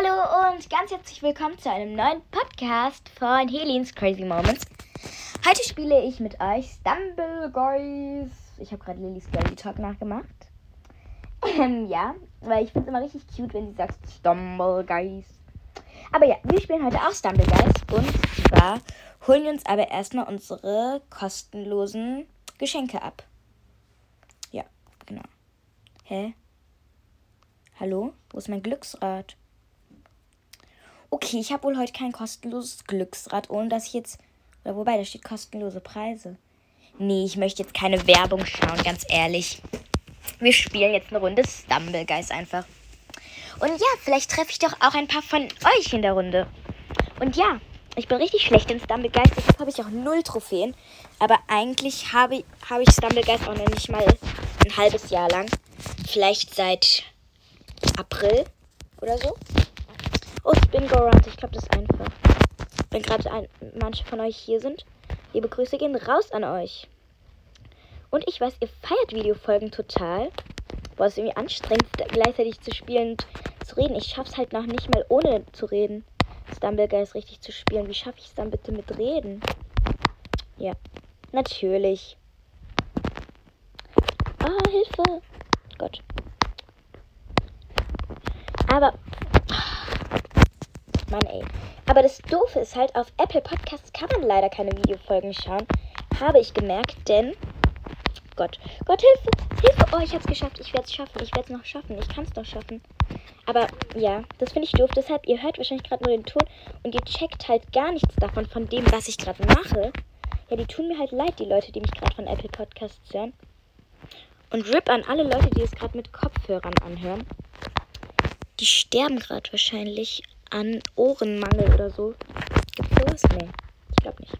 Hallo und ganz herzlich willkommen zu einem neuen Podcast von Helens Crazy Moments. Heute spiele ich mit euch Stumble Guys. Ich habe gerade Lillys Girlie Talk nachgemacht. Ähm, ja, weil ich finde es immer richtig cute, wenn sie sagt Stumble Guys. Aber ja, wir spielen heute auch Stumble Guys und zwar holen wir uns aber erstmal unsere kostenlosen Geschenke ab. Ja, genau. Hä? Hallo? Wo ist mein Glücksrad? Okay, ich habe wohl heute kein kostenloses Glücksrad, ohne dass ich jetzt. Oder wobei, da steht kostenlose Preise. Nee, ich möchte jetzt keine Werbung schauen, ganz ehrlich. Wir spielen jetzt eine Runde Stumble Guys einfach. Und ja, vielleicht treffe ich doch auch ein paar von euch in der Runde. Und ja, ich bin richtig schlecht in Stumble Guys, deshalb habe ich auch null Trophäen. Aber eigentlich habe, habe ich Stumble Guys auch noch nicht mal ein halbes Jahr lang. Vielleicht seit April oder so. Oh, Spin Go Round. Ich glaube, das ist einfach. Wenn gerade ein, manche von euch hier sind. Liebe Grüße gehen raus an euch. Und ich weiß, ihr feiert Videofolgen total. Boah, ist irgendwie anstrengend, gleichzeitig zu spielen und zu reden. Ich schaff's halt noch nicht mal ohne zu reden. Stumblegeist richtig zu spielen. Wie schaffe ich es dann bitte mit reden? Ja, natürlich. Ah, Hilfe. Gott. Aber Mann, ey. Aber das Doofe ist halt, auf Apple Podcasts kann man leider keine Videofolgen schauen. Habe ich gemerkt, denn. Gott. Gott, Hilfe! Hilfe! Oh, ich hab's geschafft. Ich werde es schaffen. Ich werde es noch schaffen. Ich kann es noch schaffen. Aber ja, das finde ich doof. Deshalb, ihr hört wahrscheinlich gerade nur den Ton und ihr checkt halt gar nichts davon, von dem, was ich gerade mache. Ja, die tun mir halt leid, die Leute, die mich gerade von Apple Podcasts hören. Und RIP an alle Leute, die es gerade mit Kopfhörern anhören. Die sterben gerade wahrscheinlich an Ohrenmangel oder so. Gibt's sowas? Nee, ich glaube nicht.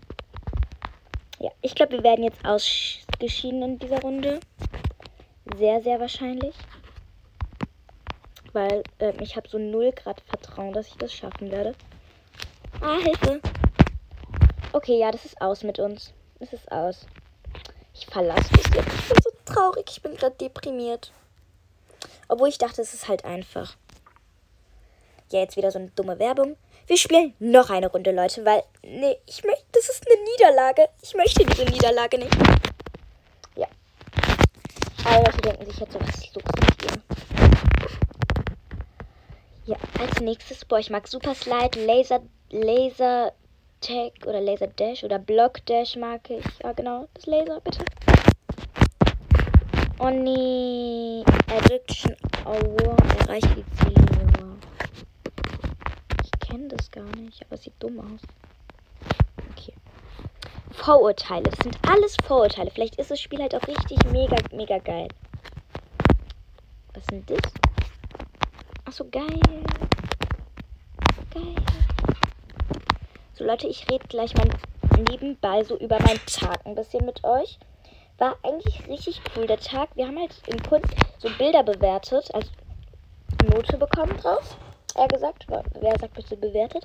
Ja, ich glaube, wir werden jetzt ausgeschieden in dieser Runde. Sehr, sehr wahrscheinlich. Weil äh, ich habe so null Grad Vertrauen, dass ich das schaffen werde. Ah, Hilfe. Okay, ja, das ist aus mit uns. Es ist aus. Ich verlasse mich jetzt. Ich bin so traurig. Ich bin gerade deprimiert. Obwohl ich dachte, es ist halt einfach. Ja, jetzt wieder so eine dumme Werbung. Wir spielen noch eine Runde, Leute, weil. Nee, ich möchte. Das ist eine Niederlage. Ich möchte diese Niederlage nicht. Ja. Alle Leute denken sich jetzt so, was ist los mit dir? Ja, als nächstes, boah, ich mag Super Slide, Laser, Laser Tag oder Laser Dash oder Block Dash mag ich. Ja, genau, das Laser, bitte. Nee. Addiction Hour erreicht die Ziellinie kenne das gar nicht, aber es sieht dumm aus. Okay. Vorurteile. Das sind alles Vorurteile. Vielleicht ist das Spiel halt auch richtig mega, mega geil. Was sind das? Achso, geil. Geil. So, Leute, ich rede gleich mal nebenbei so über meinen Tag ein bisschen mit euch. War eigentlich richtig cool, der Tag. Wir haben halt in Kunst so Bilder bewertet, als Note bekommen drauf er gesagt. Wer sagt bitte bewertet?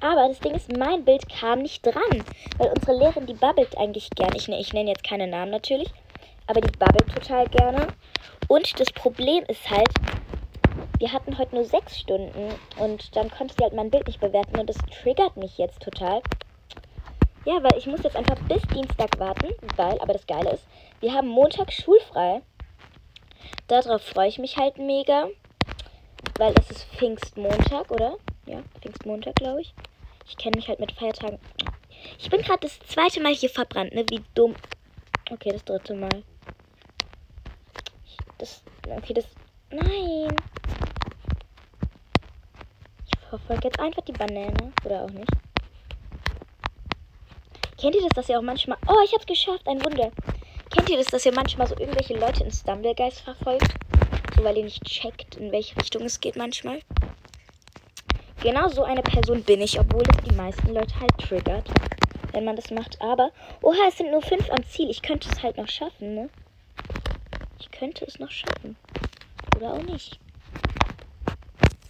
Aber das Ding ist, mein Bild kam nicht dran. Weil unsere Lehrerin, die babbelt eigentlich gern. Ich, ich nenne jetzt keine Namen natürlich. Aber die babbelt total gerne. Und das Problem ist halt, wir hatten heute nur sechs Stunden. Und dann konnte sie halt mein Bild nicht bewerten. Und das triggert mich jetzt total. Ja, weil ich muss jetzt einfach bis Dienstag warten. Weil, aber das Geile ist, wir haben Montag schulfrei. Darauf freue ich mich halt mega weil es ist Pfingstmontag, oder? Ja, Pfingstmontag, glaube ich. Ich kenne mich halt mit Feiertagen. Ich bin gerade das zweite Mal hier verbrannt, ne? Wie dumm. Okay, das dritte Mal. Das. Okay, das. Nein! Ich verfolge jetzt einfach die Banane. Oder auch nicht. Kennt ihr das, dass ihr auch manchmal. Oh, ich hab's geschafft, ein Wunder. Kennt ihr das, dass ihr manchmal so irgendwelche Leute in Stumblegeist verfolgt? Weil ihr nicht checkt, in welche Richtung es geht manchmal. Genau so eine Person bin ich, obwohl es die meisten Leute halt triggert, wenn man das macht. Aber, oha, es sind nur fünf am Ziel. Ich könnte es halt noch schaffen, ne? Ich könnte es noch schaffen. Oder auch nicht.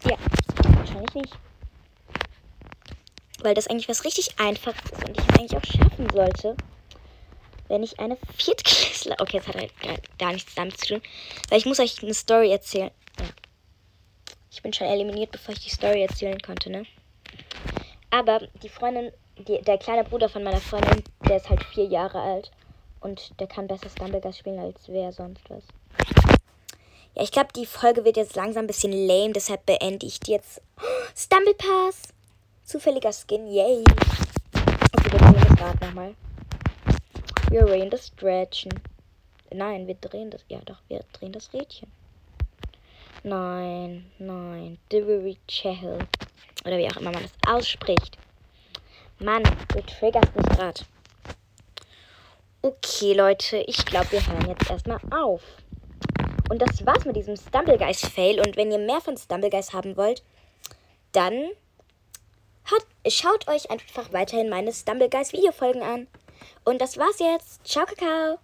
Ja, wahrscheinlich nicht. Weil das eigentlich was richtig Einfaches ist und ich es eigentlich auch schaffen sollte wenn ich eine Viertklässler. Okay, das hat halt gar, gar nichts damit zu tun. Weil ich muss euch eine Story erzählen. Ja. Ich bin schon eliminiert, bevor ich die Story erzählen konnte, ne? Aber die Freundin, die, der kleine Bruder von meiner Freundin, der ist halt vier Jahre alt. Und der kann besser Stumbleguys spielen als wer sonst was. Ja, ich glaube, die Folge wird jetzt langsam ein bisschen lame, deshalb beende ich die jetzt. Oh, Stumblepass! Zufälliger Skin, yay! Okay, wir drehen das Rad nochmal. Wir drehen das Stretchen. Nein, wir drehen das. Ja, doch, wir drehen das Rädchen. Nein, nein. Delivery Chehel. Oder wie auch immer man das ausspricht. Mann, du triggerst mich gerade. Okay, Leute, ich glaube, wir hören jetzt erstmal auf. Und das war's mit diesem Stumblegeist-Fail. Und wenn ihr mehr von Stumblegeist haben wollt, dann hat, schaut euch einfach weiterhin meine Stumblegeist-Videofolgen an. Und das war's jetzt. Ciao, Kakao.